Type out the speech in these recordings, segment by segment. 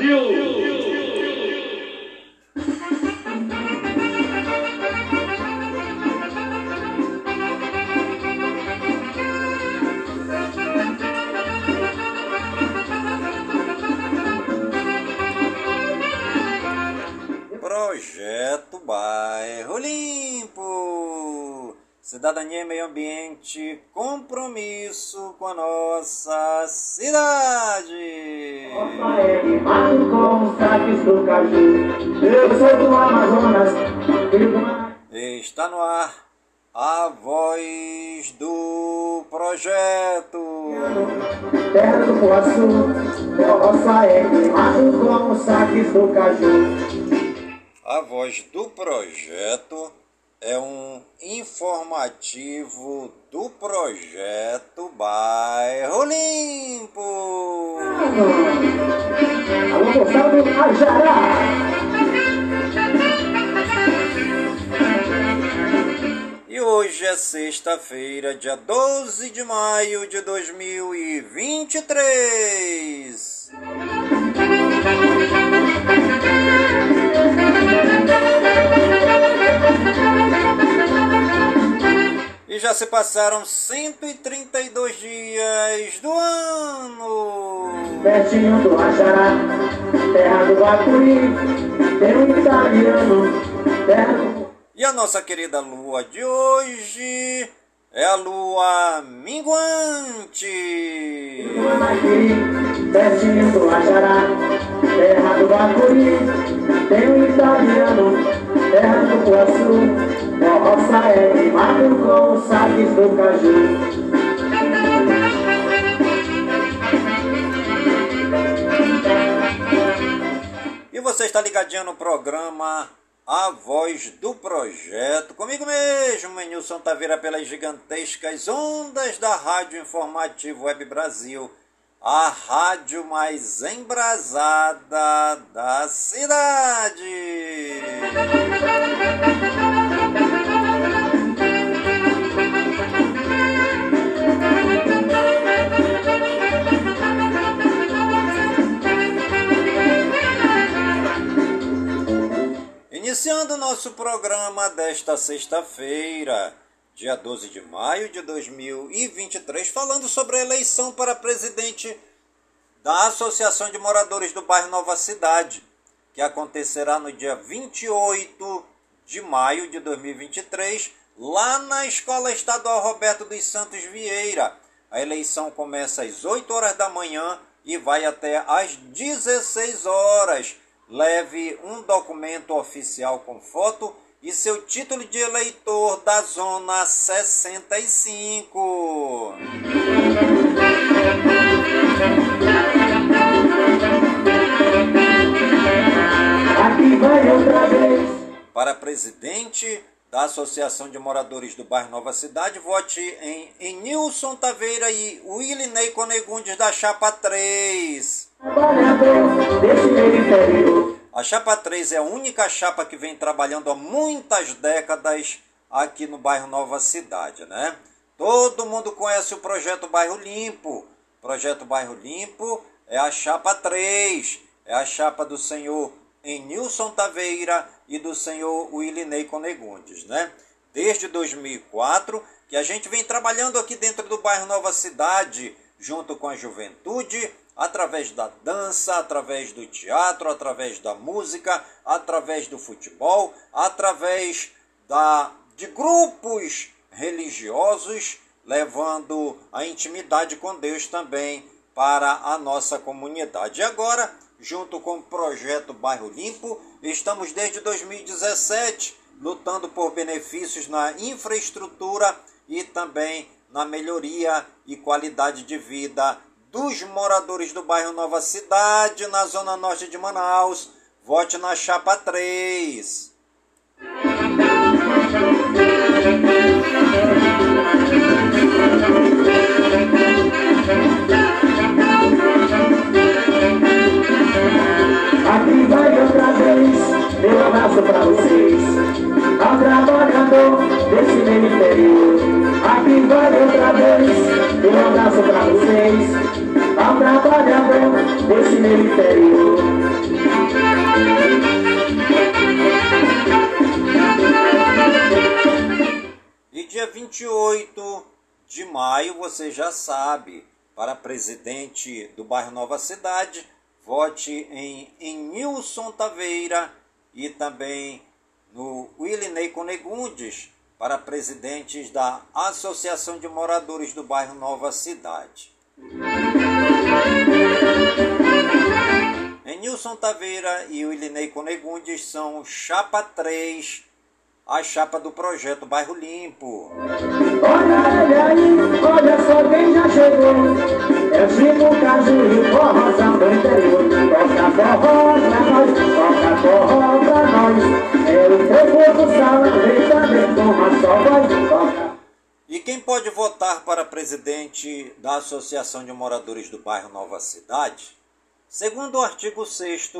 Brasil! Compromisso com a nossa cidade. Rafael Mato com os do caju. Eu sou do Amazonas. Está no ar a voz do projeto. Terra do roça é queimado com os do caju. A voz do projeto é um informativo do projeto Bairro Limpo. Alô, do Ajará. E hoje é sexta-feira, dia 12 de maio de 2023. E já se passaram 132 dias do ano. Pertinho do Ajará, terra do Bacuri, tem um italiano, terra do... E a nossa querida lua de hoje é a lua minguante. Pertinho do Ajará, terra do Bacuri, tem um italiano, terra do Poaçu, meu roça é queimado com os saques do caju. E você está ligadinho no programa A Voz do Projeto. Comigo mesmo, Nilson Taveira, pelas gigantescas ondas da Rádio Informativo Web Brasil. A rádio mais embrasada da cidade. Iniciando nosso programa desta sexta-feira, dia 12 de maio de 2023, falando sobre a eleição para presidente da Associação de Moradores do Bairro Nova Cidade, que acontecerá no dia 28 de maio de 2023, lá na Escola Estadual Roberto dos Santos Vieira. A eleição começa às 8 horas da manhã e vai até às 16 horas. Leve um documento oficial com foto e seu título de eleitor da Zona 65. Aqui vai outra vez. Para presidente da Associação de Moradores do Bairro Nova Cidade, vote em, em Nilson Taveira e Willinei Conegundes da Chapa 3. Trabalhador desse periferio. A Chapa 3 é a única chapa que vem trabalhando há muitas décadas aqui no bairro Nova Cidade, né? Todo mundo conhece o projeto Bairro Limpo. Projeto Bairro Limpo é a Chapa 3, é a chapa do senhor Enilson Taveira e do senhor Willinei Conegundes, né? Desde 2004 que a gente vem trabalhando aqui dentro do bairro Nova Cidade, junto com a juventude, através da dança, através do teatro, através da música, através do futebol, através da, de grupos religiosos, levando a intimidade com Deus também para a nossa comunidade. E agora, junto com o projeto Bairro Limpo, estamos desde 2017 lutando por benefícios na infraestrutura e também na melhoria e qualidade de vida dos moradores do bairro Nova Cidade, na zona norte de Manaus. Vote na chapa 3. Aqui vai outra vez, meu abraço pra vocês. Ao trabalhador desse meu interior. E dia 28 de maio, você já sabe, para presidente do bairro Nova Cidade, vote em, em Nilson Taveira e também no Willinei Conegundes para presidentes da Associação de Moradores do bairro Nova Cidade. Em Nilson Taveira e Willinei Conegundes são chapa 3 a chapa do projeto Bairro Limpo. Olha ele aí, olha só quem já chegou. É o Chico Caju forrozão do interior. Toca forró pra nós, pra nós. É o povo do salão, também com uma só. E quem pode votar para presidente da Associação de Moradores do Bairro Nova Cidade? Segundo o artigo 6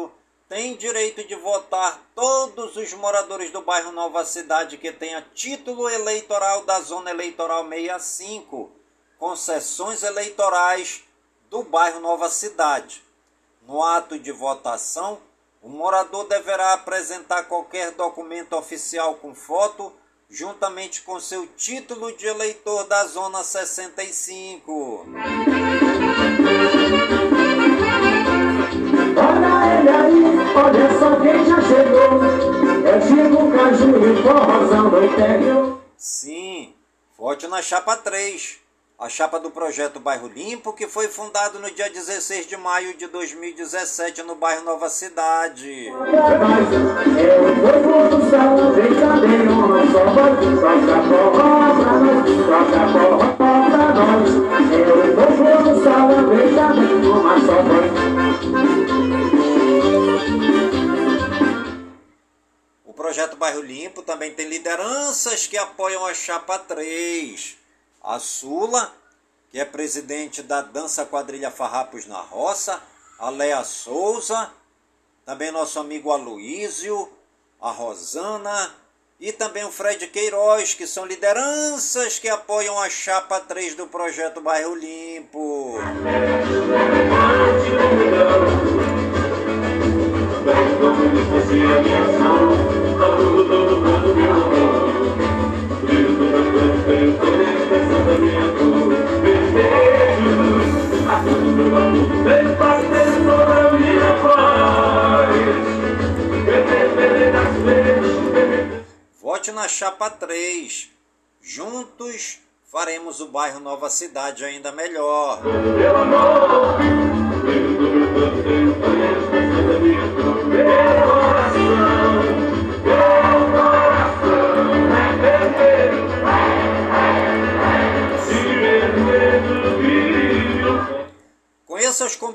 tem direito de votar todos os moradores do bairro Nova Cidade que tenha título eleitoral da Zona Eleitoral 65, concessões eleitorais do bairro Nova Cidade. No ato de votação, o morador deverá apresentar qualquer documento oficial com foto, juntamente com seu título de eleitor da Zona 65. Olha ele aí, olha só quem já chegou. É Chico Caju e forrozão do interior. Sim, vote na chapa 3, a chapa do projeto Bairro Limpo, que foi fundado no dia 16 de maio de 2017 no bairro Nova Cidade. O projeto Bairro Limpo também tem lideranças que apoiam a chapa 3. A Sula, que é presidente da Dança Quadrilha Farrapos na Roça, a Léa Souza, também nosso amigo Aloísio, a Rosana. E também o Fred Queiroz, que são lideranças que apoiam a chapa 3 do projeto Bairro Limpo. Vote na chapa 3. Juntos faremos o bairro Nova Cidade ainda melhor. Conheça os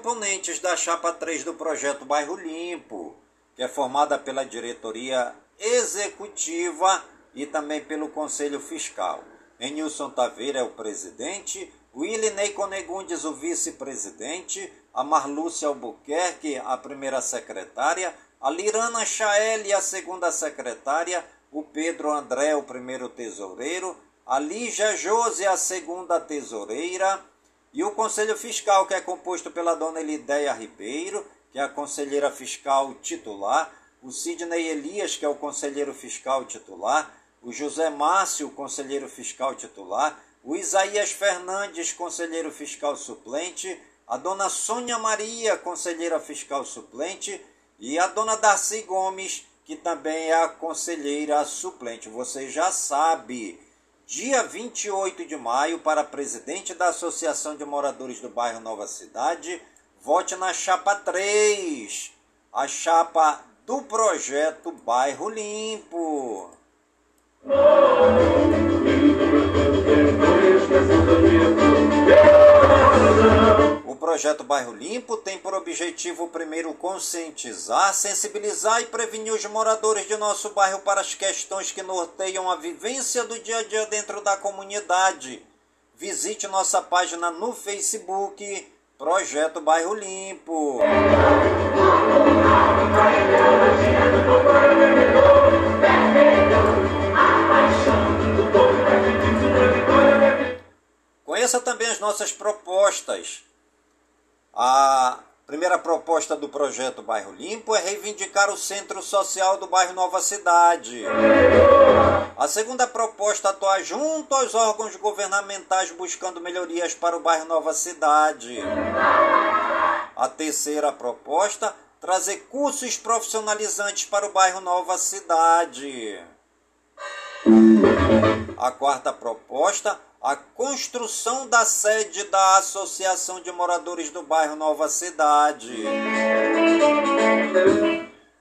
componentes da chapa 3 do projeto Bairro Limpo, que é formada pela diretoria executiva e também pelo Conselho Fiscal. Enilson Taveira é o presidente, Willinei Conegundes o vice-presidente, a Marlúcia Albuquerque a primeira secretária, a Lirana Chaeli a segunda secretária, o Pedro André o primeiro tesoureiro, a Lígia Jose a segunda tesoureira e o Conselho Fiscal que é composto pela dona Elideia Ribeiro, que é a conselheira fiscal titular, o Sidney Elias, que é o conselheiro fiscal titular, o José Márcio, conselheiro fiscal titular, o Isaías Fernandes, conselheiro fiscal suplente, a dona Sônia Maria, conselheira fiscal suplente, e a dona Darcy Gomes, que também é a conselheira suplente. Você já sabe, dia 28 de maio, para presidente da Associação de Moradores do Bairro Nova Cidade, vote na chapa 3, a chapa do projeto Bairro Limpo. O projeto Bairro Limpo tem por objetivo, primeiro, conscientizar, sensibilizar e prevenir os moradores de nosso bairro para as questões que norteiam a vivência do dia a dia dentro da comunidade. Visite nossa página no Facebook, Projeto Bairro Limpo. Conheça também as nossas propostas. A Primeira proposta do projeto Bairro Limpo é reivindicar o centro social do bairro Nova Cidade. A segunda proposta atuar junto aos órgãos governamentais buscando melhorias para o bairro Nova Cidade. A terceira proposta trazer cursos profissionalizantes para o bairro Nova Cidade. A quarta proposta a construção da sede da Associação de Moradores do Bairro Nova Cidade.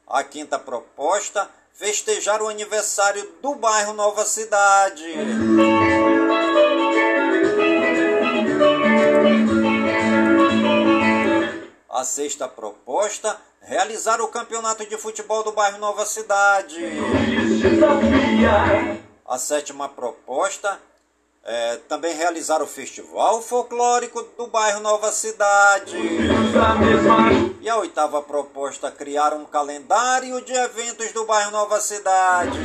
A quinta proposta, festejar o aniversário do bairro Nova Cidade. A sexta proposta, realizar o campeonato de futebol do bairro Nova Cidade. A sétima proposta, é, também realizar o Festival Folclórico do bairro Nova Cidade. E a oitava proposta, criar um calendário de eventos do bairro Nova Cidade.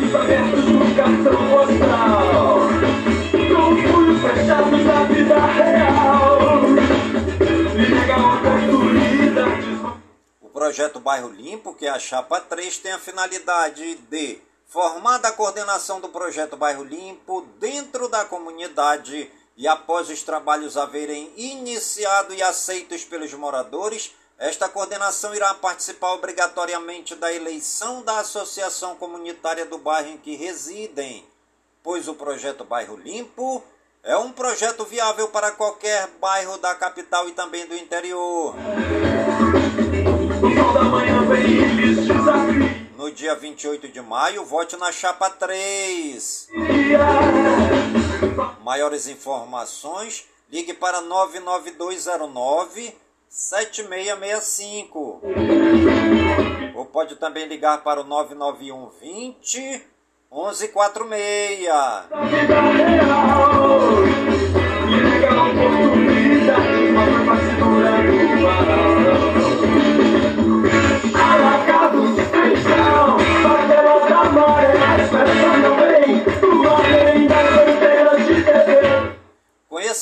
O projeto Bairro Limpo, que é a chapa 3, tem a finalidade de formada a coordenação do projeto Bairro Limpo dentro da comunidade e após os trabalhos haverem iniciado e aceitos pelos moradores, esta coordenação irá participar obrigatoriamente da eleição da associação comunitária do bairro em que residem, pois o projeto Bairro Limpo é um projeto viável para qualquer bairro da capital e também do interior. Manhã no dia 28 de maio, vote na chapa 3. Maiores informações, ligue para 99209 7665. Ou pode também ligar para o 991 20 1146.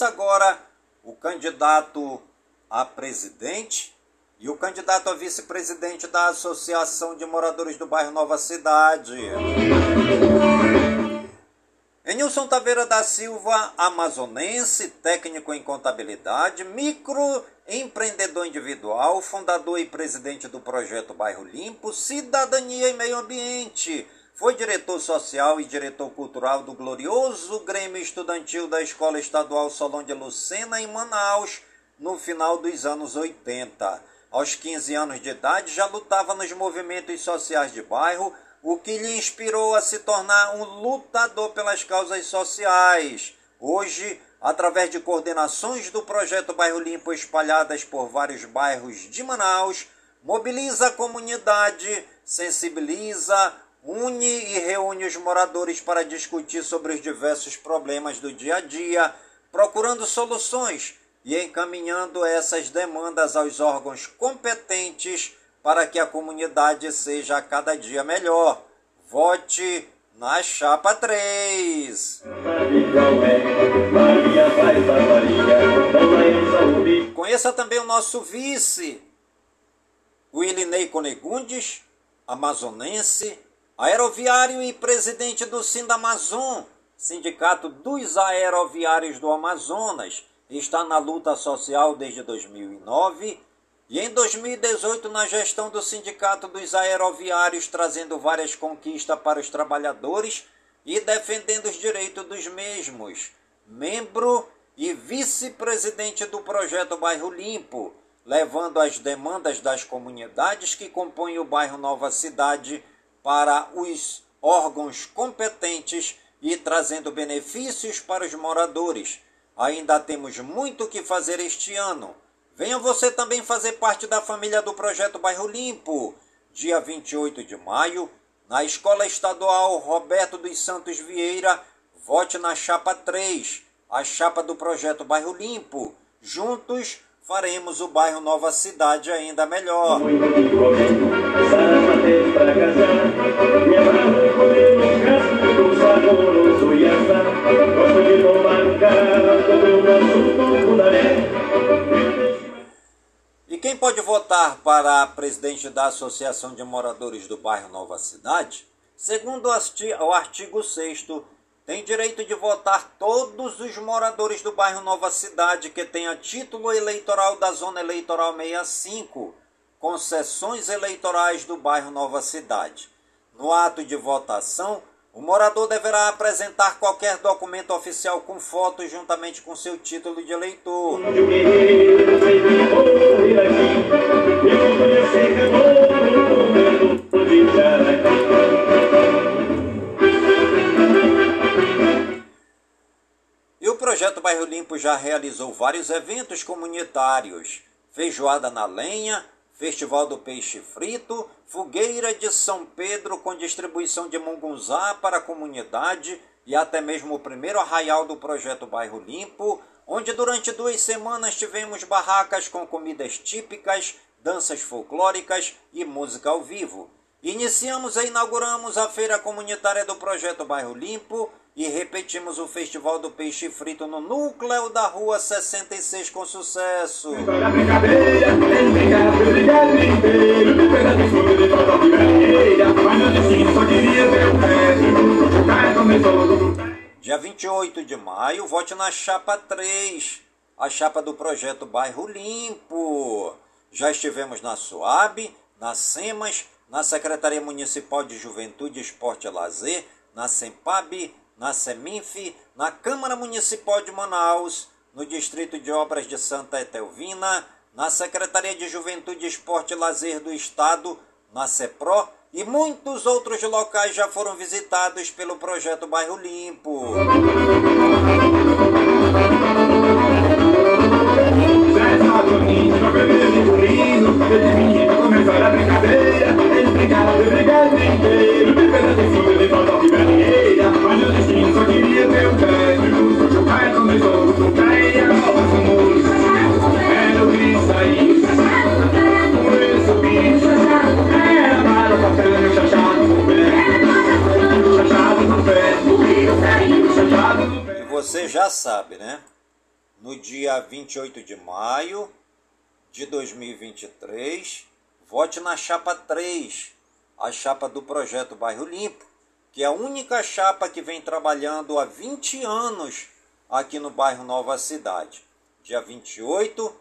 Agora o candidato a presidente e o candidato a vice-presidente da Associação de Moradores do Bairro Nova Cidade. Enilson Taveira da Silva, amazonense, técnico em contabilidade, microempreendedor individual, fundador e presidente do projeto Bairro Limpo, Cidadania e Meio Ambiente foi diretor social e diretor cultural do glorioso Grêmio Estudantil da Escola Estadual Solon de Lucena, em Manaus, no final dos anos 80. Aos 15 anos de idade, já lutava nos movimentos sociais de bairro, o que lhe inspirou a se tornar um lutador pelas causas sociais. Hoje, através de coordenações do projeto Bairro Limpo espalhadas por vários bairros de Manaus, mobiliza a comunidade, sensibiliza, une e reúne os moradores para discutir sobre os diversos problemas do dia a dia, procurando soluções e encaminhando essas demandas aos órgãos competentes para que a comunidade seja cada dia melhor. Vote na chapa 3. Conheça também o nosso vice, o Ilinei Conegundes, amazonense, aeroviário e presidente do Sindamazon, Sindicato dos Aeroviários do Amazonas, está na luta social desde 2009 e em 2018 na gestão do Sindicato dos Aeroviários, trazendo várias conquistas para os trabalhadores e defendendo os direitos dos mesmos. Membro e vice-presidente do projeto Bairro Limpo, levando as demandas das comunidades que compõem o bairro Nova Cidade para os órgãos competentes e trazendo benefícios para os moradores. Ainda temos muito que fazer este ano. Venha você também fazer parte da família do projeto Bairro Limpo. Dia 28 de maio, na Escola Estadual Roberto dos Santos Vieira, vote na chapa 3, a chapa do projeto Bairro Limpo. Juntos faremos o bairro Nova Cidade ainda melhor. E quem pode votar para presidente da Associação de Moradores do Bairro Nova Cidade? Segundo o artigo 6 tem direito de votar todos os moradores do bairro Nova Cidade que tenha título eleitoral da Zona Eleitoral 65, concessões eleitorais do bairro Nova Cidade. No ato de votação, o morador deverá apresentar qualquer documento oficial com foto juntamente com seu título de eleitor. E o projeto Bairro Limpo já realizou vários eventos comunitários: feijoada na lenha, Festival do Peixe Frito, Fogueira de São Pedro com distribuição de mungunzá para a comunidade e até mesmo o primeiro arraial do projeto Bairro Limpo, onde durante duas semanas tivemos barracas com comidas típicas, danças folclóricas e música ao vivo. Iniciamos e inauguramos a feira comunitária do projeto Bairro Limpo e repetimos o Festival do Peixe Frito no núcleo da Rua 66 com sucesso. Dia 28 de maio, vote na chapa 3, a chapa do projeto Bairro Limpo. Já estivemos na SUAB, na SEMAS, na Secretaria Municipal de Juventude, Esporte e Lazer, na SEMPAB, na SEMINF, na Câmara Municipal de Manaus, no Distrito de Obras de Santa Etelvina, na Secretaria de Juventude, Esporte e Lazer do Estado, na CEPRO e muitos outros locais já foram visitados pelo projeto Bairro Limpo. Brincadeira, de de E você já sabe, né? No dia 28 de maio de 2023, vote na chapa 3, a chapa do projeto Bairro Limpo, que é a única chapa que vem trabalhando há 20 anos aqui no bairro Nova Cidade. Dia 28,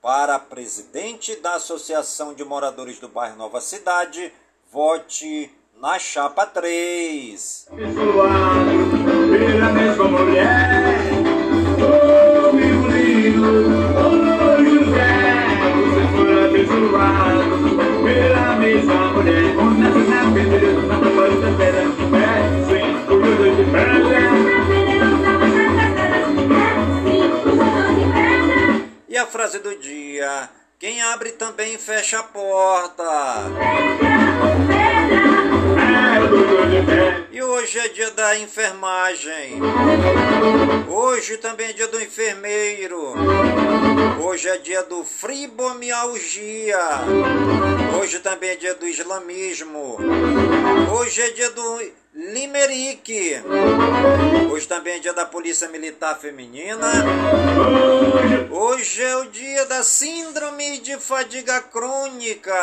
para presidente da Associação de Moradores do Bairro Nova Cidade, vote na chapa 3. Pela a frase do dia: Quem abre também fecha a porta. E hoje é dia da enfermagem. Hoje também é dia do enfermeiro. Hoje é dia do fribomialgia. Hoje também é dia do islamismo. Hoje é dia do limerick. Hoje também é dia da Polícia Militar Feminina. Hoje é o dia da Síndrome de Fadiga Crônica.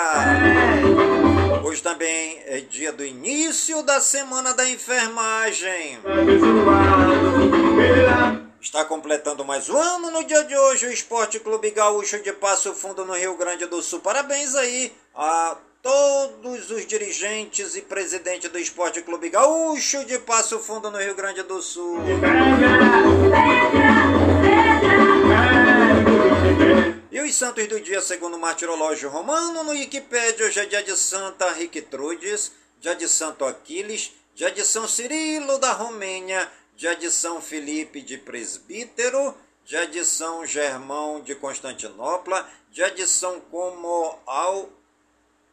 Hoje também é dia do início da Semana da Enfermagem. Está completando mais um ano no dia de hoje o Esporte Clube Gaúcho de Passo Fundo no Rio Grande do Sul. Parabéns aí a todos os dirigentes e presidente do Esporte Clube Gaúcho de Passo Fundo no Rio Grande do Sul. Os santos do dia, segundo o martirológio romano, no Wikipédia, hoje é dia de Santa Riquitrudes, dia de Santo Aquiles, dia de São Cirilo da Romênia, dia de São Felipe de Presbítero, dia de São Germão de Constantinopla, dia de São Comoal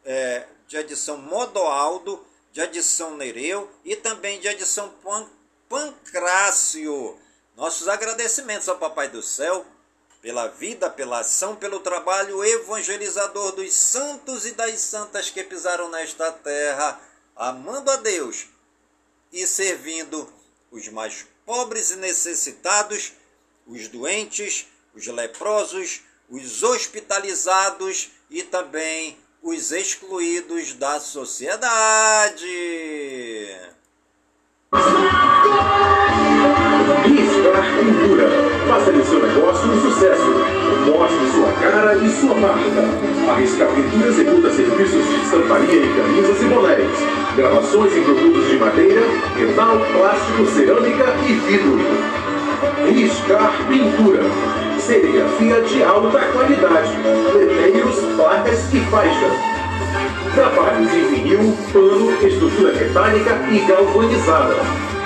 é, dia de São Modoaldo, dia de São Nereu e também dia de São Pan Pancrácio. Nossos agradecimentos ao Papai do Céu pela vida, pela ação, pelo trabalho evangelizador dos santos e das santas que pisaram nesta terra, amando a Deus e servindo os mais pobres e necessitados, os doentes, os leprosos, os hospitalizados e também os excluídos da sociedade. Riscar Pintura. Faça de seu negócio um sucesso. Mostre sua cara e sua marca. A Riscar Pintura executa serviços de estamparia em camisas e bonés. Gravações em produtos de madeira, metal, plástico, cerâmica e vidro. Riscar Pintura. Serigrafia de alta qualidade. Letreiros, placas e faixas. Trabalhos em vinil, pano, estrutura metálica e galvanizada.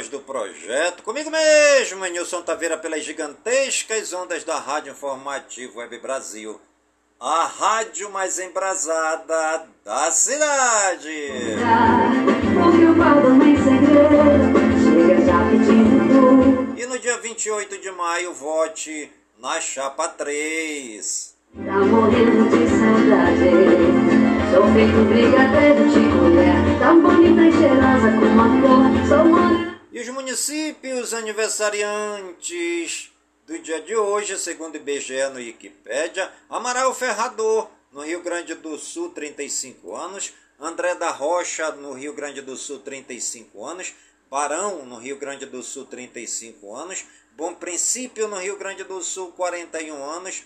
Voz do Projeto, comigo mesmo, Nilson Taveira, pelas gigantescas ondas da Rádio Informativo Web Brasil, a rádio mais embrasada da cidade. E no dia 28 de maio, vote na Chapa 3. Tá morrendo de saudade. Sou feito brigadeiro de colher, tão bonita e cheirosa como a flor. Sou morena. E os municípios aniversariantes do dia de hoje, segundo IBGE no Wikipédia, Amaral Ferrador, no Rio Grande do Sul, 35 anos, André da Rocha, no Rio Grande do Sul, 35 anos, Barão, no Rio Grande do Sul, 35 anos, Bom Princípio, no Rio Grande do Sul, 41 anos,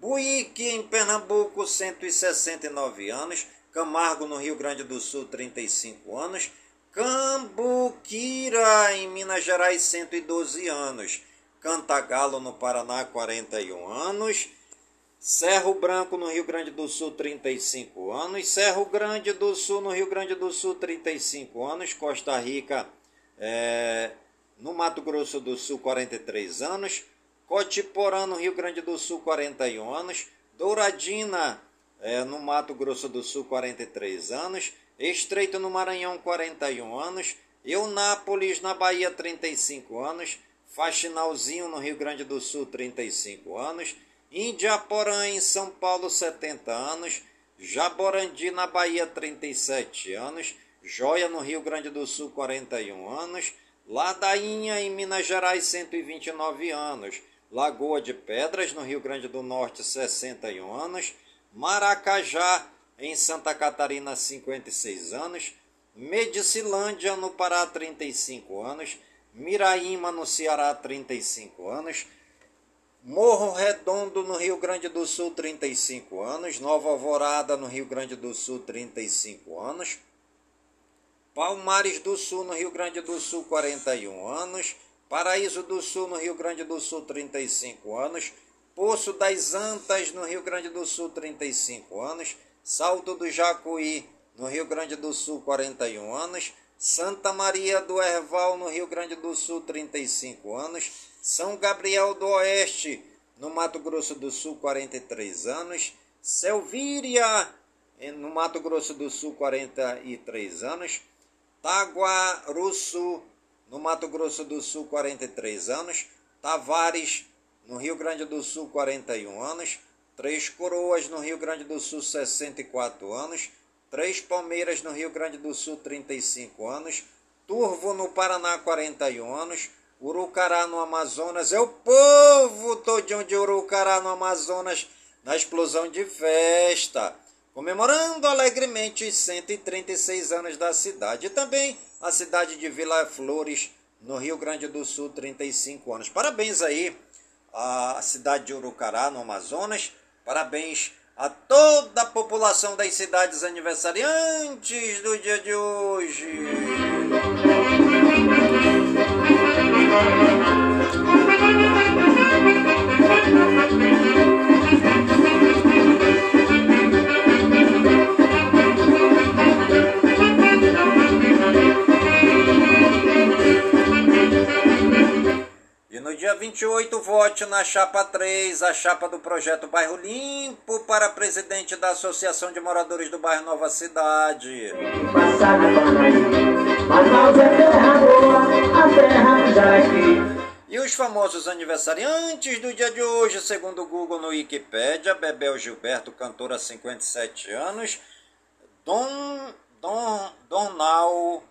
Buíque, em Pernambuco, 169 anos, Camargo, no Rio Grande do Sul, 35 anos, Cambuquira, em Minas Gerais, 112 anos, Cantagalo, no Paraná, 41 anos, Cerro Branco, no Rio Grande do Sul, 35 anos, Cerro Grande do Sul, no Rio Grande do Sul, 35 anos, Costa Rica, é, no Mato Grosso do Sul, 43 anos, Cotiporã, no Rio Grande do Sul, 41 anos, Douradina, é, no Mato Grosso do Sul, 43 anos, Estreito, no Maranhão, 41 anos, Eunápolis, na Bahia, 35 anos, Faxinalzinho, no Rio Grande do Sul, 35 anos, Indiaporã, em São Paulo, 70 anos, Jaborandi, na Bahia, 37 anos, Joia, no Rio Grande do Sul, 41 anos, Ladainha, em Minas Gerais, 129 anos, Lagoa de Pedras, no Rio Grande do Norte, 61 anos, Maracajá, em Santa Catarina, 56 anos, Medicilândia, no Pará, 35 anos, Miraíma, no Ceará, 35 anos, Morro Redondo, no Rio Grande do Sul, 35 anos, Nova Alvorada, no Rio Grande do Sul, 35 anos, Palmares do Sul, no Rio Grande do Sul, 41 anos, Paraíso do Sul, no Rio Grande do Sul, 35 anos, Poço das Antas, no Rio Grande do Sul, 35 anos, Salto do Jacuí, no Rio Grande do Sul, 41 anos, Santa Maria do Herval, no Rio Grande do Sul, 35 anos, São Gabriel do Oeste, no Mato Grosso do Sul, 43 anos, Selvíria, no Mato Grosso do Sul, 43 anos, Taguaruçu, no Mato Grosso do Sul, 43 anos, Tavares, no Rio Grande do Sul, 41 anos, Três Coroas, no Rio Grande do Sul, 64 anos, Três Palmeiras, no Rio Grande do Sul, 35 anos, Turvo, no Paraná, 41 anos, Urucará, no Amazonas, é o povo todinho de Urucará, no Amazonas, na explosão de festa, comemorando alegremente os 136 anos da cidade. E também a cidade de Vila Flores, no Rio Grande do Sul, 35 anos. Parabéns aí à cidade de Urucará, no Amazonas. Parabéns a toda a população das cidades aniversariantes do dia de hoje. 28, vote na chapa 3, a chapa do projeto Bairro Limpo para presidente da Associação de Moradores do Bairro Nova Cidade. E os famosos aniversariantes do dia de hoje, segundo o Google no Wikipedia, Bebel Gilberto, cantora 57 anos, Dom, Dom, Donal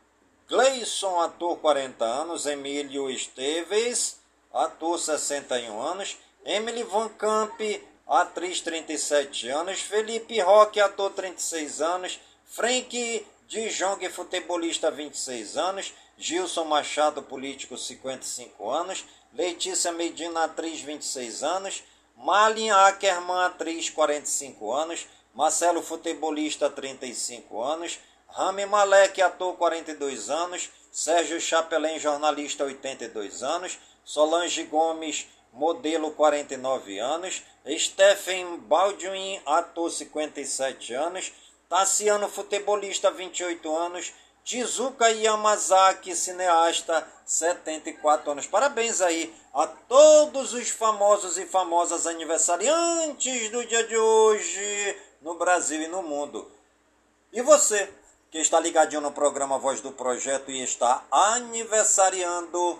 Gleison, ator 40 anos, Emílio Esteves, ator 61 anos, Emily Van Camp, atriz 37 anos, Felipe Roque, ator 36 anos, Frank de Jong, futebolista 26 anos, Gilson Machado, político 55 anos, Letícia Medina, atriz 26 anos, Malin Ackerman, atriz 45 anos, Marcelo, futebolista 35 anos, Rami Malek, ator 42 anos, Sérgio Chapelin, jornalista 82 anos, Solange Gomes, modelo 49 anos, Stephen Baldwin, ator 57 anos, Tassiano, futebolista 28 anos, Tizuka Yamazaki, cineasta 74 anos. Parabéns aí a todos os famosos e famosas aniversariantes do dia de hoje no Brasil e no mundo. E você? que está ligadinho no programa Voz do Projeto e está aniversariando.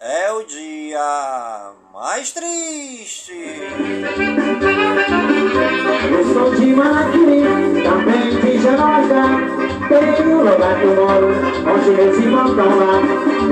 é o dia mais triste. Eu sou de Maraquiri, também de Janoca. Tenho lugar que eu moro, onde meus irmãos estão lá.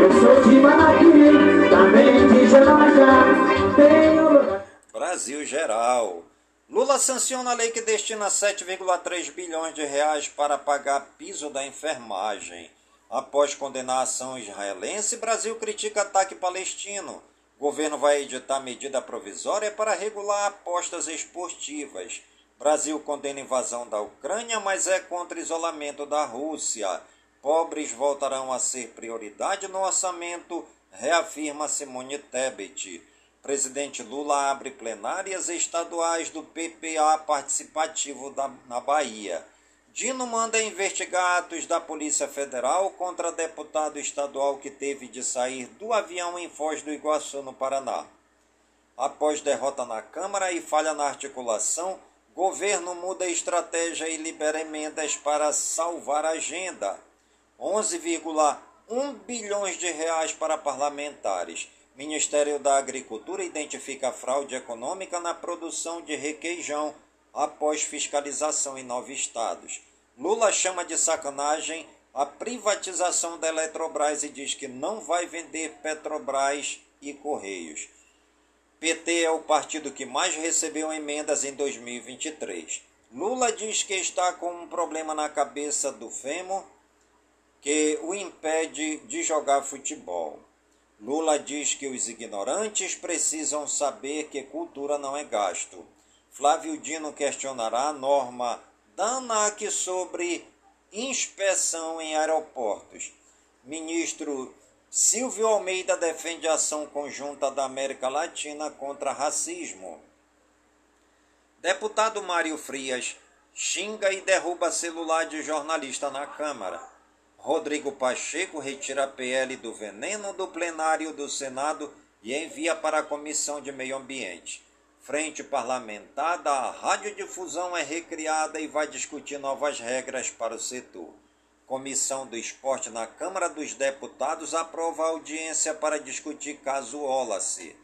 Eu sou de Maraquiri, também de Janoca. Tenho lugar... Brasil geral. Lula sanciona a lei que destina 7,3 bilhões de reais para pagar piso da enfermagem. Após condenar a ação israelense, Brasil critica ataque palestino. Governo vai editar medida provisória para regular apostas esportivas. Brasil condena invasão da Ucrânia, mas é contra isolamento da Rússia. Pobres voltarão a ser prioridade no orçamento, reafirma Simone Tebet. Presidente Lula abre plenárias estaduais do PPA participativo da, na Bahia. Dino manda investigar atos da Polícia Federal contra deputado estadual que teve de sair do avião em Foz do Iguaçu, no Paraná. Após derrota na Câmara e falha na articulação, governo muda estratégia e libera emendas para salvar a agenda. 11,1 bilhões de reais para parlamentares. Ministério da Agricultura identifica fraude econômica na produção de requeijão após fiscalização em nove estados. Lula chama de sacanagem a privatização da Eletrobras e diz que não vai vender Petrobras e Correios. PT é o partido que mais recebeu emendas em 2023. Lula diz que está com um problema na cabeça do fêmur que o impede de jogar futebol. Lula diz que os ignorantes precisam saber que cultura não é gasto. Flávio Dino questionará a norma da ANAC sobre inspeção em aeroportos. Ministro Silvio Almeida defende ação conjunta da América Latina contra racismo. Deputado Mário Frias xinga e derruba celular de jornalista na Câmara. Rodrigo Pacheco retira a PL do veneno do plenário do Senado e envia para a Comissão de Meio Ambiente. Frente parlamentar da radiodifusão é recriada e vai discutir novas regras para o setor. Comissão do Esporte na Câmara dos Deputados aprova audiência para discutir caso Wallace.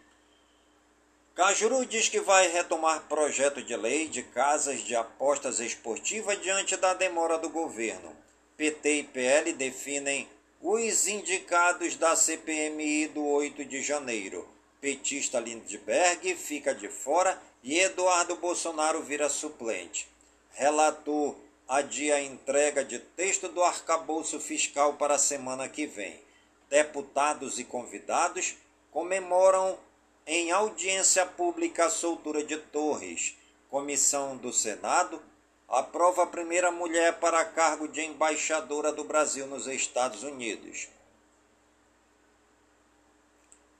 Cajuru diz que vai retomar projeto de lei de casas de apostas esportivas diante da demora do governo. PT e PL definem os indicados da CPMI do 8 de janeiro. Petista Lindbergh fica de fora e Eduardo Bolsonaro vira suplente. Relator adia a entrega de texto do arcabouço fiscal para a semana que vem. Deputados e convidados comemoram em audiência pública a soltura de Torres. Comissão do Senado aprova a primeira mulher para cargo de embaixadora do Brasil nos Estados Unidos.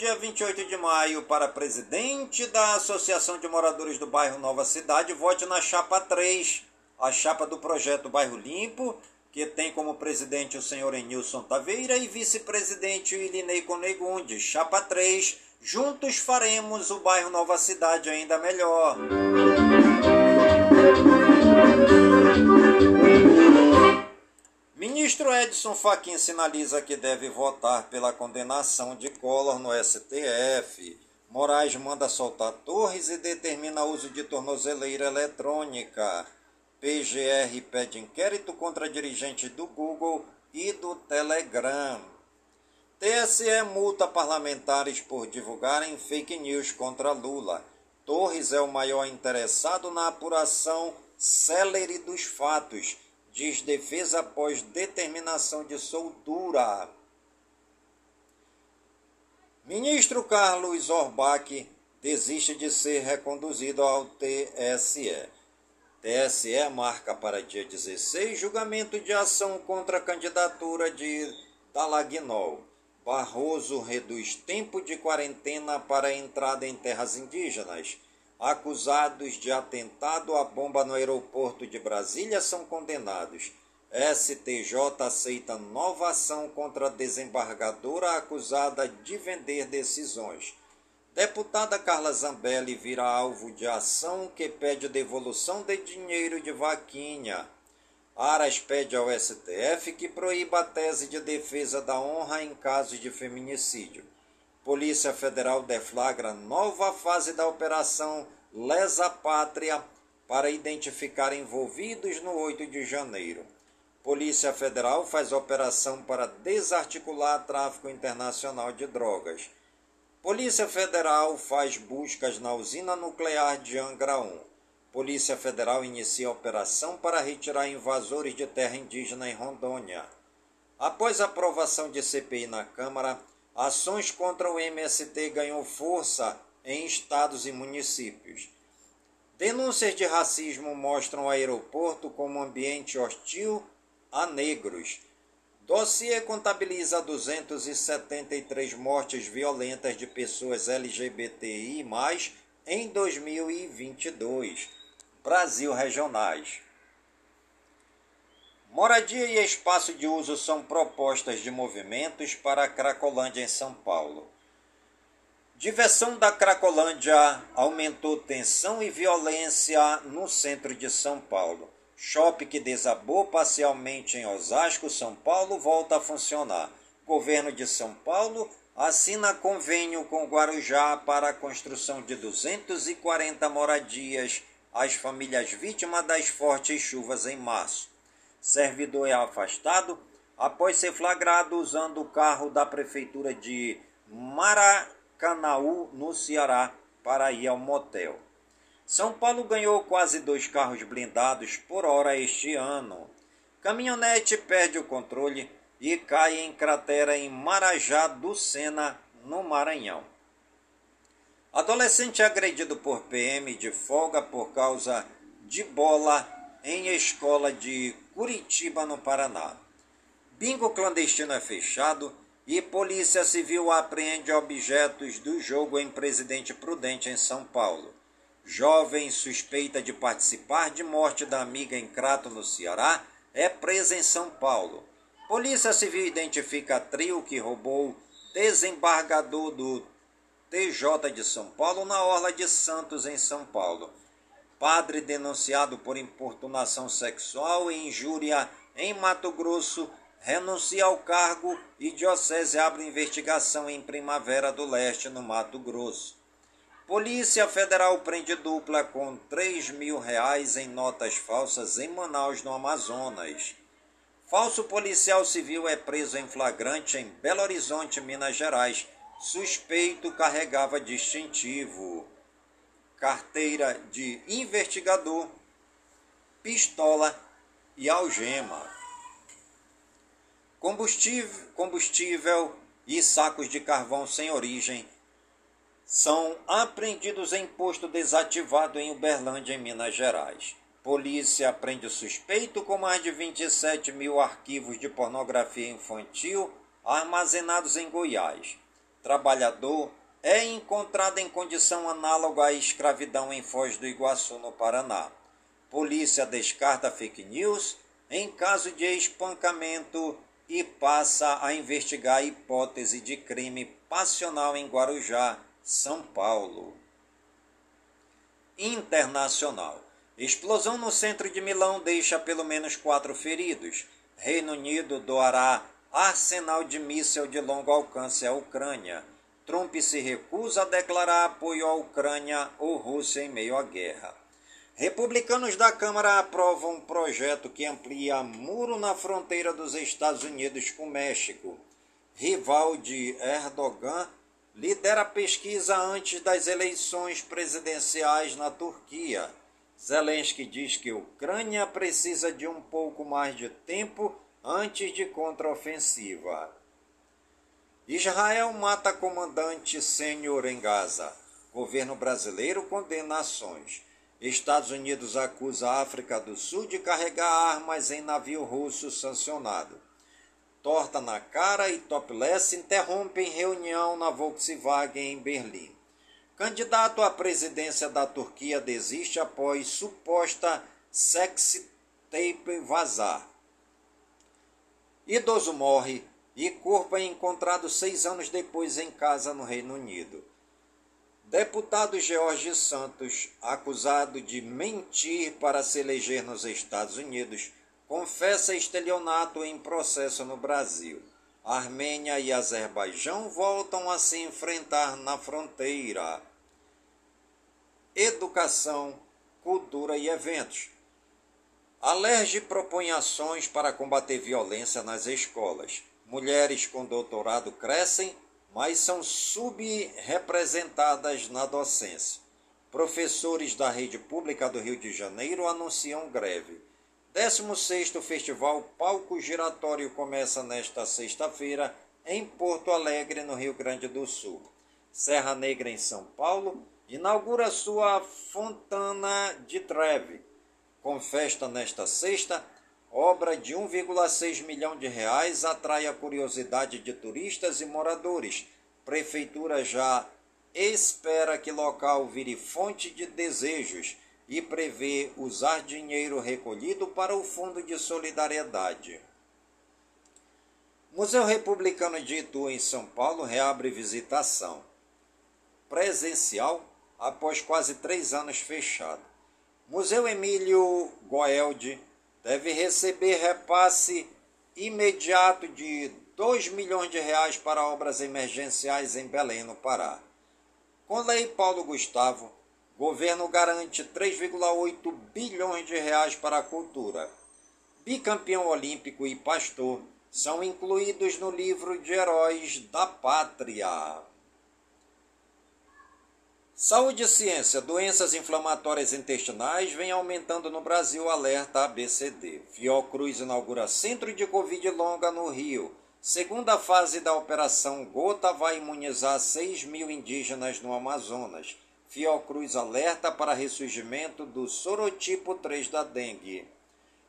dia 28 de maio, para presidente da Associação de Moradores do Bairro Nova Cidade, vote na chapa 3, a chapa do projeto Bairro Limpo, que tem como presidente o senhor Enilson Taveira e vice-presidente Ilinei Conegundes. Chapa 3 Juntos faremos o bairro Nova Cidade ainda melhor. Ministro Edson Fachin sinaliza que deve votar pela condenação de Collor no STF. Moraes manda soltar Torres e determina uso de tornozeleira eletrônica. PGR pede inquérito contra dirigentes do Google e do Telegram. TSE multa parlamentares por divulgarem fake news contra Lula. Torres é o maior interessado na apuração célere dos fatos, diz defesa após determinação de soltura. Ministro Carlos Orbach desiste de ser reconduzido ao TSE. TSE marca para dia 16 julgamento de ação contra a candidatura de Dalagnol. Barroso reduz tempo de quarentena para entrada em terras indígenas. Acusados de atentado à bomba no aeroporto de Brasília são condenados. STJ aceita nova ação contra a desembargadora acusada de vender decisões. Deputada Carla Zambelli vira alvo de ação que pede devolução de dinheiro de vaquinha. Aras pede ao STF que proíba a tese de defesa da honra em casos de feminicídio. Polícia Federal deflagra nova fase da operação Lesa Pátria para identificar envolvidos no 8 de janeiro. Polícia Federal faz operação para desarticular tráfico internacional de drogas. Polícia Federal faz buscas na usina nuclear de Angra 1. Polícia Federal inicia operação para retirar invasores de terra indígena em Rondônia. Após aprovação de CPI na Câmara, ações contra o MST ganham força em estados e municípios. Denúncias de racismo mostram o aeroporto como ambiente hostil a negros. Dossiê contabiliza 273 mortes violentas de pessoas LGBTI+, em 2022. Brasil regionais. Moradia e espaço de uso são propostas de movimentos para a Cracolândia em São Paulo. Diversão da Cracolândia aumentou tensão e violência no centro de São Paulo. Shopping que desabou parcialmente em Osasco, São Paulo, volta a funcionar. Governo de São Paulo assina convênio com Guarujá para a construção de 240 moradias às famílias vítimas das fortes chuvas em março. Servidor é afastado após ser flagrado usando o carro da prefeitura de Maracanaú, no Ceará, para ir ao motel. São Paulo ganhou quase dois carros blindados por hora este ano. Caminhonete perde o controle e cai em cratera em Marajá do Sena, no Maranhão. Adolescente agredido por PM de folga por causa de bola em escola de Curitiba, no Paraná. Bingo clandestino é fechado e Polícia Civil apreende objetos do jogo em Presidente Prudente, em São Paulo. Jovem suspeita de participar de morte da amiga em Crato, no Ceará, é presa em São Paulo. Polícia Civil identifica trio que roubou desembargador do TJ de São Paulo, na Orla de Santos, em São Paulo. Padre denunciado por importunação sexual e injúria em Mato Grosso renuncia ao cargo e Diocese abre investigação em Primavera do Leste, no Mato Grosso. Polícia Federal prende dupla com 3 mil reais em notas falsas em Manaus, no Amazonas. Falso policial civil é preso em flagrante em Belo Horizonte, Minas Gerais. Suspeito carregava distintivo, carteira de investigador, pistola e algema. Combustível, combustível e sacos de carvão sem origem são apreendidos em posto desativado em Uberlândia, em Minas Gerais. Polícia prende suspeito com mais de 27 mil arquivos de pornografia infantil armazenados em Goiás. Trabalhador é encontrado em condição análoga à escravidão em Foz do Iguaçu, no Paraná. Polícia descarta fake news em caso de espancamento e passa a investigar a hipótese de crime passional em Guarujá, São Paulo. Internacional. Explosão no centro de Milão deixa pelo menos quatro feridos. Reino Unido doará arsenal de míssil de longo alcance à Ucrânia. Trump se recusa a declarar apoio à Ucrânia ou Rússia em meio à guerra. Republicanos da Câmara aprovam um projeto que amplia muro na fronteira dos Estados Unidos com México. Rival de Erdogan lidera pesquisa antes das eleições presidenciais na Turquia. Zelensky diz que a Ucrânia precisa de um pouco mais de tempo antes de contraofensiva. Israel mata comandante sênior em Gaza. Governo brasileiro condena ações. Estados Unidos acusa a África do Sul de carregar armas em navio russo sancionado. Torta na cara e topless interrompem reunião na Volkswagen em Berlim. Candidato à presidência da Turquia desiste após suposta sex tape vazar. Idoso morre e corpo é encontrado seis anos depois em casa no Reino Unido. Deputado George Santos, acusado de mentir para se eleger nos Estados Unidos, confessa estelionato em processo no Brasil. Armênia e Azerbaijão voltam a se enfrentar na fronteira educação, cultura e eventos. Alerge propõe ações para combater violência nas escolas. Mulheres com doutorado crescem, mas são subrepresentadas na docência. Professores da rede pública do Rio de Janeiro anunciam greve. 16º Festival Palco Giratório começa nesta sexta-feira em Porto Alegre, no Rio Grande do Sul. Serra Negra em São Paulo inaugura sua Fontana de Treve, com festa nesta sexta, obra de 1,6 milhão de reais atrai a curiosidade de turistas e moradores. Prefeitura já espera que local vire fonte de desejos e prevê usar dinheiro recolhido para o Fundo de Solidariedade. Museu Republicano de Itu, em São Paulo, reabre visitação presencial após quase três anos fechado. Museu Emílio Goeldi deve receber repasse imediato de 2 milhões de reais para obras emergenciais em Belém, no Pará. Com lei Paulo Gustavo, governo garante 3,8 bilhões de reais para a cultura. Bicampeão olímpico e pastor são incluídos no livro de heróis da pátria. Saúde e ciência. Doenças inflamatórias intestinais vem aumentando no Brasil. Alerta ABCD. Fiocruz inaugura centro de Covid longa no Rio. Segunda fase da operação Gota vai imunizar 6 mil indígenas no Amazonas. Fiocruz alerta para ressurgimento do sorotipo 3 da dengue.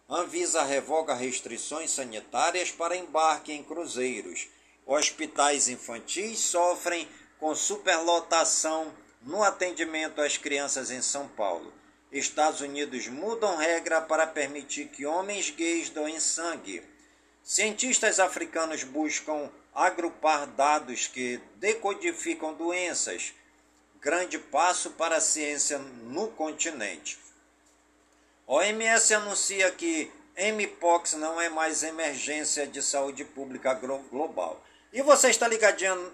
Anvisa revoga restrições sanitárias para embarque em cruzeiros. Hospitais infantis sofrem com superlotação no atendimento às crianças em São Paulo. Estados Unidos mudam regra para permitir que homens gays doem sangue. Cientistas africanos buscam agrupar dados que decodificam doenças. Grande passo para a ciência no continente. OMS anuncia que Mpox não é mais emergência de saúde pública global. E você está ligadinho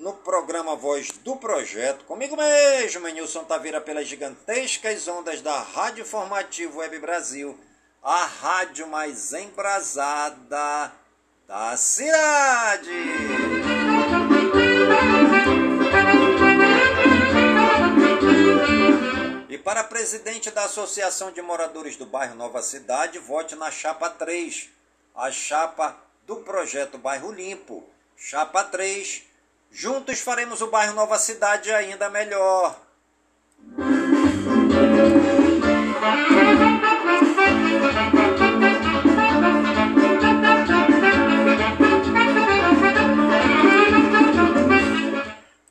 no programa Voz do Projeto, comigo mesmo, Nilson Taveira, pelas gigantescas ondas da Rádio Informativo Web Brasil, a rádio mais embrasada da cidade. E para presidente da Associação de Moradores do Bairro Nova Cidade, vote na chapa 3, a chapa do projeto Bairro Limpo. Chapa 3. Juntos faremos o bairro Nova Cidade ainda melhor.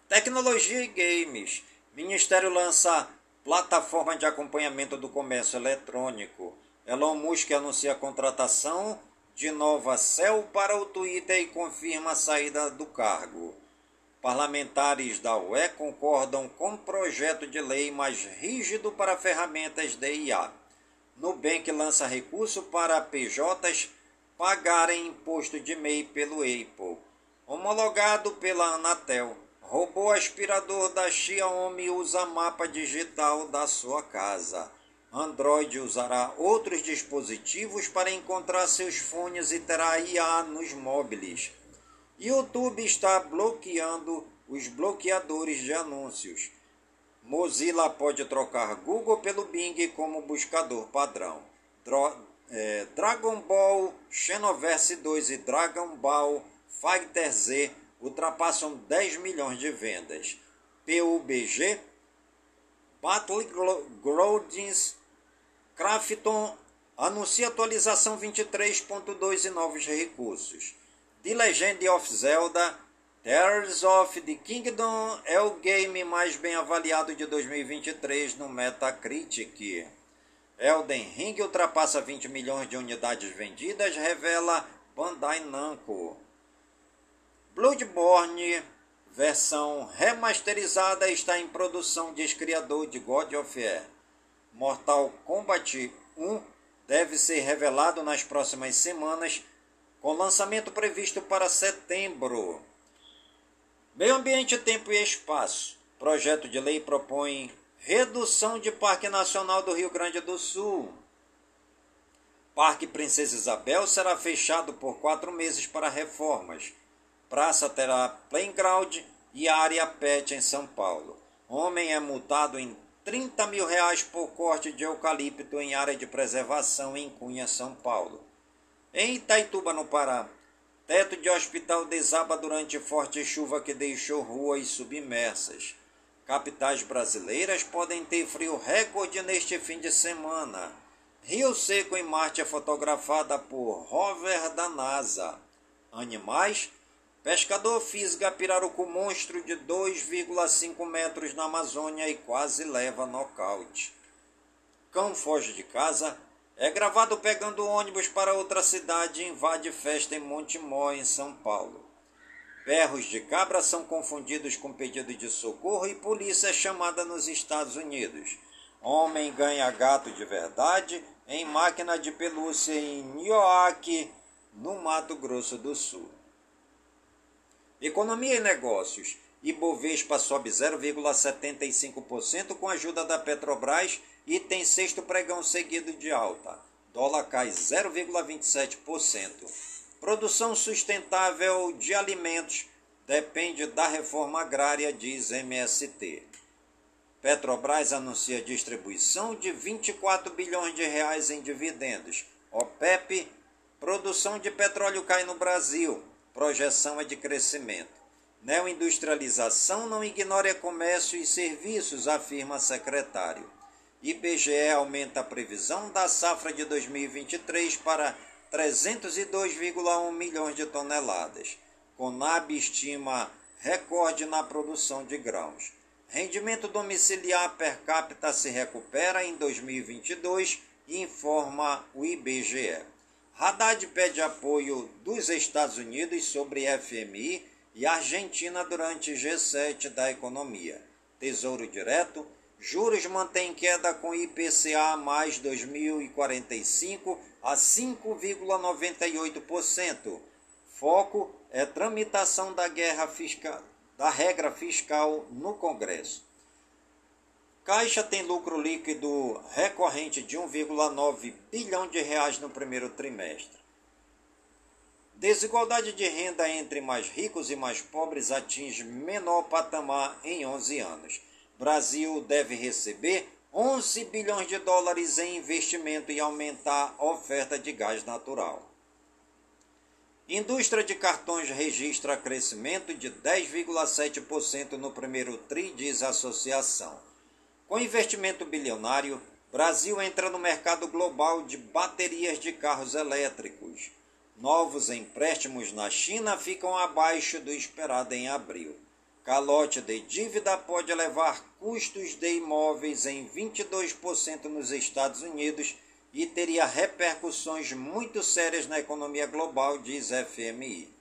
Tecnologia e games. Ministério lança plataforma de acompanhamento do comércio eletrônico. Elon Musk anuncia a contratação de nova Cell para o Twitter e confirma a saída do cargo. Parlamentares da UE concordam com projeto de lei mais rígido para ferramentas de IA. Nubank lança recurso para PJs pagarem imposto de MEI pelo Apple. Homologado pela Anatel. Robô aspirador da Xiaomi usa mapa digital da sua casa. Android usará outros dispositivos para encontrar seus fones e terá IA nos móveis. YouTube está bloqueando os bloqueadores de anúncios. Mozilla pode trocar Google pelo Bing como buscador padrão. Dro é, Dragon Ball Xenoverse 2 e Dragon Ball Fighter Z ultrapassam 10 milhões de vendas. PUBG Battlegrounds Crafton anuncia atualização 23.2 e novos recursos. The Legend of Zelda Tears of the Kingdom é o game mais bem avaliado de 2023 no Metacritic. Elden Ring ultrapassa 20 milhões de unidades vendidas, revela Bandai Namco. Bloodborne, versão remasterizada, está em produção, diz criador de God of War. Mortal Kombat 1 deve ser revelado nas próximas semanas, com lançamento previsto para setembro. Meio Ambiente, Tempo e Espaço. Projeto de lei propõe redução de Parque Nacional do Rio Grande do Sul. Parque Princesa Isabel será fechado por quatro meses para reformas. Praça terá playground e área pet em São Paulo. Homem é multado em 30 mil reais por corte de eucalipto em área de preservação em Cunha, São Paulo. Em Itaituba, no Pará, teto de hospital desaba durante forte chuva que deixou ruas submersas. Capitais brasileiras podem ter frio recorde neste fim de semana. Rio Seco em Marte é fotografada por rover da NASA. Animais Pescador fisga pirarucu monstro de 2,5 metros na Amazônia e quase leva nocaute. Cão foge de casa. É gravado pegando ônibus para outra cidade e invade festa em Montemó, em São Paulo. Berros de cabra são confundidos com pedido de socorro e polícia é chamada nos Estados Unidos. Homem ganha gato de verdade em máquina de pelúcia em Nioaque, no Mato Grosso do Sul. Economia e negócios. Ibovespa sobe 0,75% com a ajuda da Petrobras e tem sexto pregão seguido de alta. Dólar cai 0,27%. Produção sustentável de alimentos depende da reforma agrária, diz MST. Petrobras anuncia distribuição de 24 bilhões de reais em dividendos. OPEP, produção de petróleo cai no Brasil projeção é de crescimento. Neoindustrialização não ignora comércio e serviços, afirma secretário. IBGE aumenta a previsão da safra de 2023 para 302,1 milhões de toneladas. Conab estima recorde na produção de grãos. Rendimento domiciliar per capita se recupera em 2022, informa o IBGE. Haddad pede apoio dos Estados Unidos sobre FMI e Argentina durante G7 da economia. Tesouro Direto, juros mantém queda com IPCA mais 2045 a 5,98%. Foco é tramitação da guerra fiscal da regra fiscal no Congresso. Caixa tem lucro líquido recorrente de 1,9 bilhão de reais no primeiro trimestre. Desigualdade de renda entre mais ricos e mais pobres atinge menor patamar em 11 anos. Brasil deve receber 11 bilhões de dólares em investimento e aumentar a oferta de gás natural. Indústria de cartões registra crescimento de 10,7% no primeiro TRI, diz a associação. Com investimento bilionário, Brasil entra no mercado global de baterias de carros elétricos. Novos empréstimos na China ficam abaixo do esperado em abril. Calote de dívida pode elevar custos de imóveis em 22% nos Estados Unidos e teria repercussões muito sérias na economia global, diz FMI.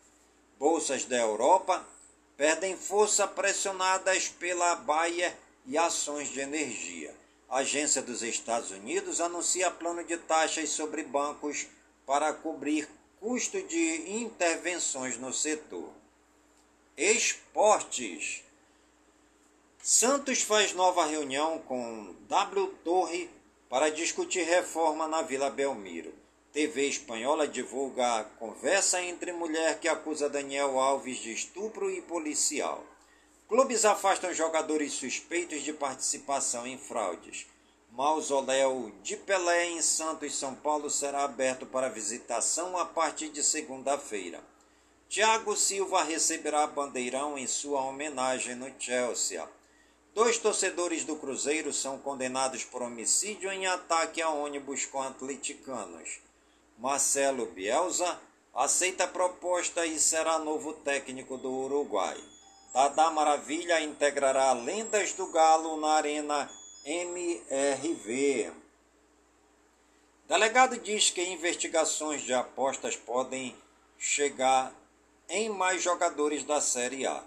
Bolsas da Europa perdem força pressionadas pela Bayer e ações de energia. A Agência dos Estados Unidos anuncia plano de taxas sobre bancos para cobrir custo de intervenções no setor. Esportes. Santos faz nova reunião com W Torre para discutir reforma na Vila Belmiro. TV espanhola divulga conversa entre mulher que acusa Daniel Alves de estupro e policial. Clubes afastam jogadores suspeitos de participação em fraudes. Mausoléu de Pelé em Santos, São Paulo será aberto para visitação a partir de segunda-feira. Thiago Silva receberá bandeirão em sua homenagem no Chelsea. Dois torcedores do Cruzeiro são condenados por homicídio em ataque a ônibus com atleticanos. Marcelo Bielsa aceita a proposta e será novo técnico do Uruguai. Dada Maravilha integrará Lendas do Galo na Arena MRV. Delegado diz que investigações de apostas podem chegar em mais jogadores da Série A.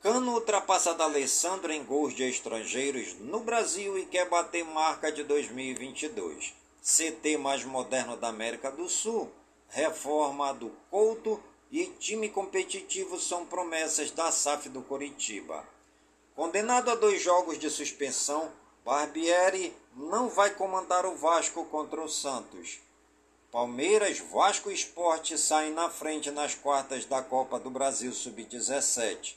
Cano ultrapassa Alessandro em gols de estrangeiros no Brasil e quer bater marca de 2022. CT mais moderno da América do Sul, reforma do Couto e time competitivo são promessas da SAF do Coritiba. Condenado a dois jogos de suspensão, Barbieri não vai comandar o Vasco contra o Santos. Palmeiras, Vasco e Esporte saem na frente nas quartas da Copa do Brasil Sub-17.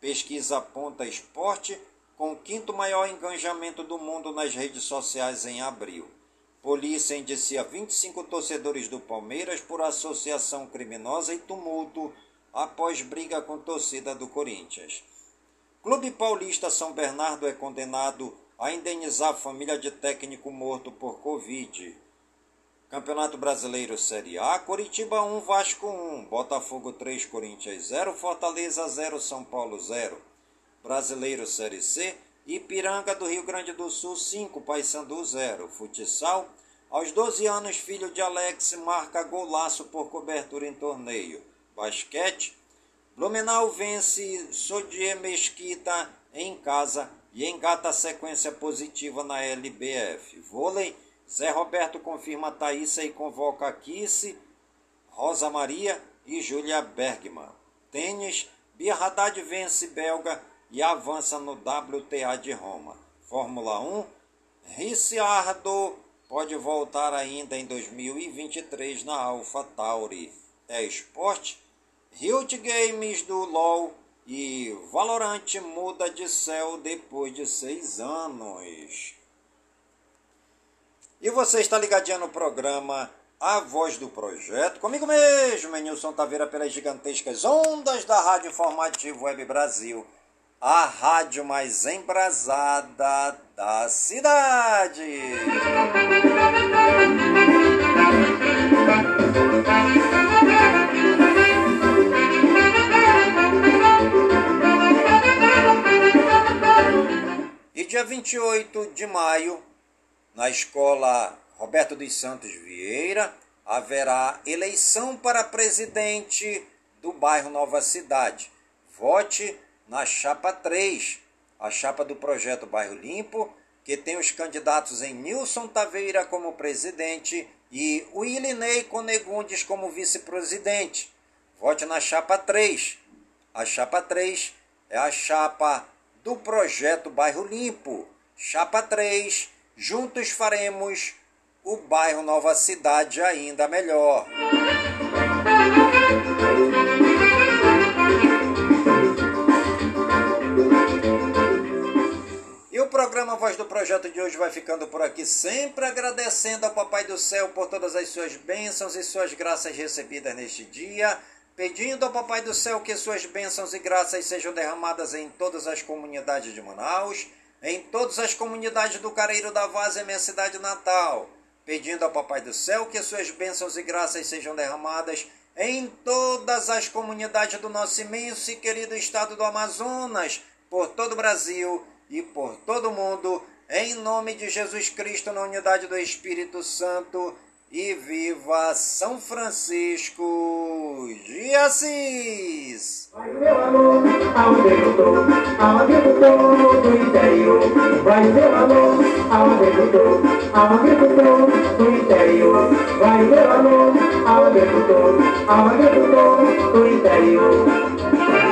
Pesquisa aponta Esporte com o quinto maior engajamento do mundo nas redes sociais em abril. Polícia indicia 25 torcedores do Palmeiras por associação criminosa e tumulto após briga com torcida do Corinthians. Clube Paulista São Bernardo é condenado a indenizar a família de técnico morto por Covid. Campeonato Brasileiro Série A, Coritiba 1, Vasco 1, Botafogo 3, Corinthians 0, Fortaleza 0, São Paulo 0. Brasileiro Série C, Ipiranga do Rio Grande do Sul 5, Paysandu 0. Futsal, aos 12 anos, filho de Alex marca golaço por cobertura em torneio. Basquete, Blumenau vence Sodier Mesquita em casa e engata sequência positiva na LBF. Vôlei, Zé Roberto confirma Thaísa e convoca Kisse, Rosa Maria e Júlia Bergman. Tênis, Bia Haddad vence Belga e avança no WTA de Roma. Fórmula 1, Ricciardo pode voltar ainda em 2023 na Alpha Tauri. É esporte? Riot Games do LoL e Valorant muda de céu depois de seis anos. E você está ligadinho no programa A Voz do Projeto, comigo mesmo, Nilson Taveira, pelas gigantescas ondas da Rádio Informativo Web Brasil a rádio mais embrasada da cidade. E dia 28 de maio, na escola Roberto dos Santos Vieira, haverá eleição para presidente do bairro Nova Cidade. Vote na chapa 3, a chapa do projeto Bairro Limpo, que tem os candidatos em Nilson Taveira como presidente e Willinei Conegundes como vice-presidente. Vote na chapa 3. A chapa 3 é a chapa do projeto Bairro Limpo. Chapa 3, juntos faremos o bairro Nova Cidade ainda melhor. E o programa Voz do Projeto de hoje vai ficando por aqui, sempre agradecendo ao Papai do Céu por todas as suas bênçãos e suas graças recebidas neste dia, pedindo ao Papai do Céu que suas bênçãos e graças sejam derramadas em todas as comunidades de Manaus, em todas as comunidades do Careiro da Vaza, minha cidade natal, pedindo ao Papai do Céu que suas bênçãos e graças sejam derramadas em todas as comunidades do nosso imenso e querido estado do Amazonas, por todo o Brasil e por todo o mundo, em nome de Jesus Cristo, na unidade do Espírito Santo, e viva São Francisco de Assis! Vai meu amor, tô, aonde eu tô do interior. Vai meu amor, tô, aonde eu tô do interior. Vai meu amor, tô, aonde eu tô do interior.